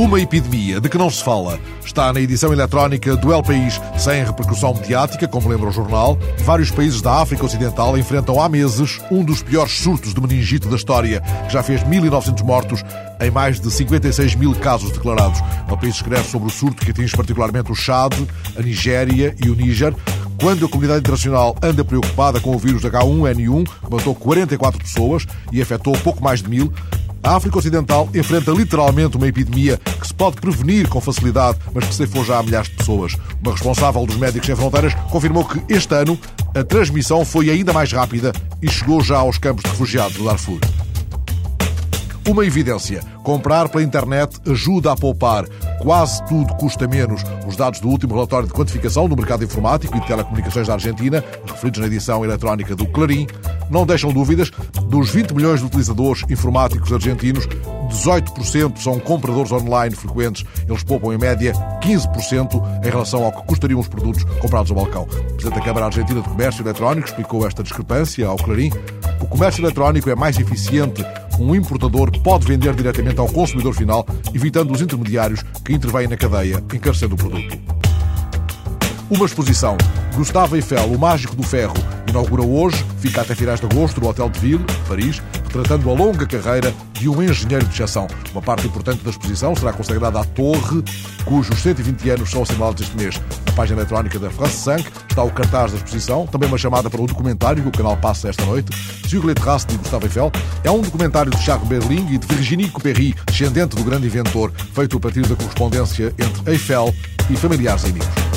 Uma epidemia de que não se fala está na edição eletrónica do El País, sem repercussão mediática, como lembra o jornal. Vários países da África Ocidental enfrentam há meses um dos piores surtos de meningite da história, que já fez 1.900 mortos em mais de 56 mil casos declarados. O país escreve sobre o surto que atinge particularmente o Chad, a Nigéria e o Níger, quando a comunidade internacional anda preocupada com o vírus H1N1, que matou 44 pessoas e afetou pouco mais de mil, a África Ocidental enfrenta literalmente uma epidemia que se pode prevenir com facilidade, mas que ceifou já a milhares de pessoas. Uma responsável dos Médicos Sem Fronteiras confirmou que este ano a transmissão foi ainda mais rápida e chegou já aos campos de refugiados do Darfur. Uma evidência: comprar pela internet ajuda a poupar. Quase tudo custa menos. Os dados do último relatório de quantificação do mercado informático e de telecomunicações da Argentina, referidos na edição eletrónica do Clarim, não deixam dúvidas. Dos 20 milhões de utilizadores informáticos argentinos, 18% são compradores online frequentes. Eles poupam, em média, 15% em relação ao que custariam os produtos comprados ao balcão. O Presidente da Câmara Argentina de Comércio Eletrónico explicou esta discrepância ao Clarim. O comércio eletrónico é mais eficiente um importador pode vender diretamente ao consumidor final, evitando os intermediários que intervêm na cadeia, encarecendo o produto. Uma exposição. Gustavo Eiffel, o Mágico do Ferro, inaugura hoje, fica até finais de agosto, no Hotel de Ville, Paris, retratando a longa carreira de um engenheiro de exceção. Uma parte importante da exposição será consagrada à Torre, cujos 120 anos são assinalados este mês. Na página eletrónica da France 5 está o cartaz da exposição, também uma chamada para o documentário que o canal passa esta noite, Sur les traces de Gustave Eiffel. É um documentário de Charles Berling e de Virginie Coupery, descendente do grande inventor, feito a partir da correspondência entre Eiffel e familiares e amigos.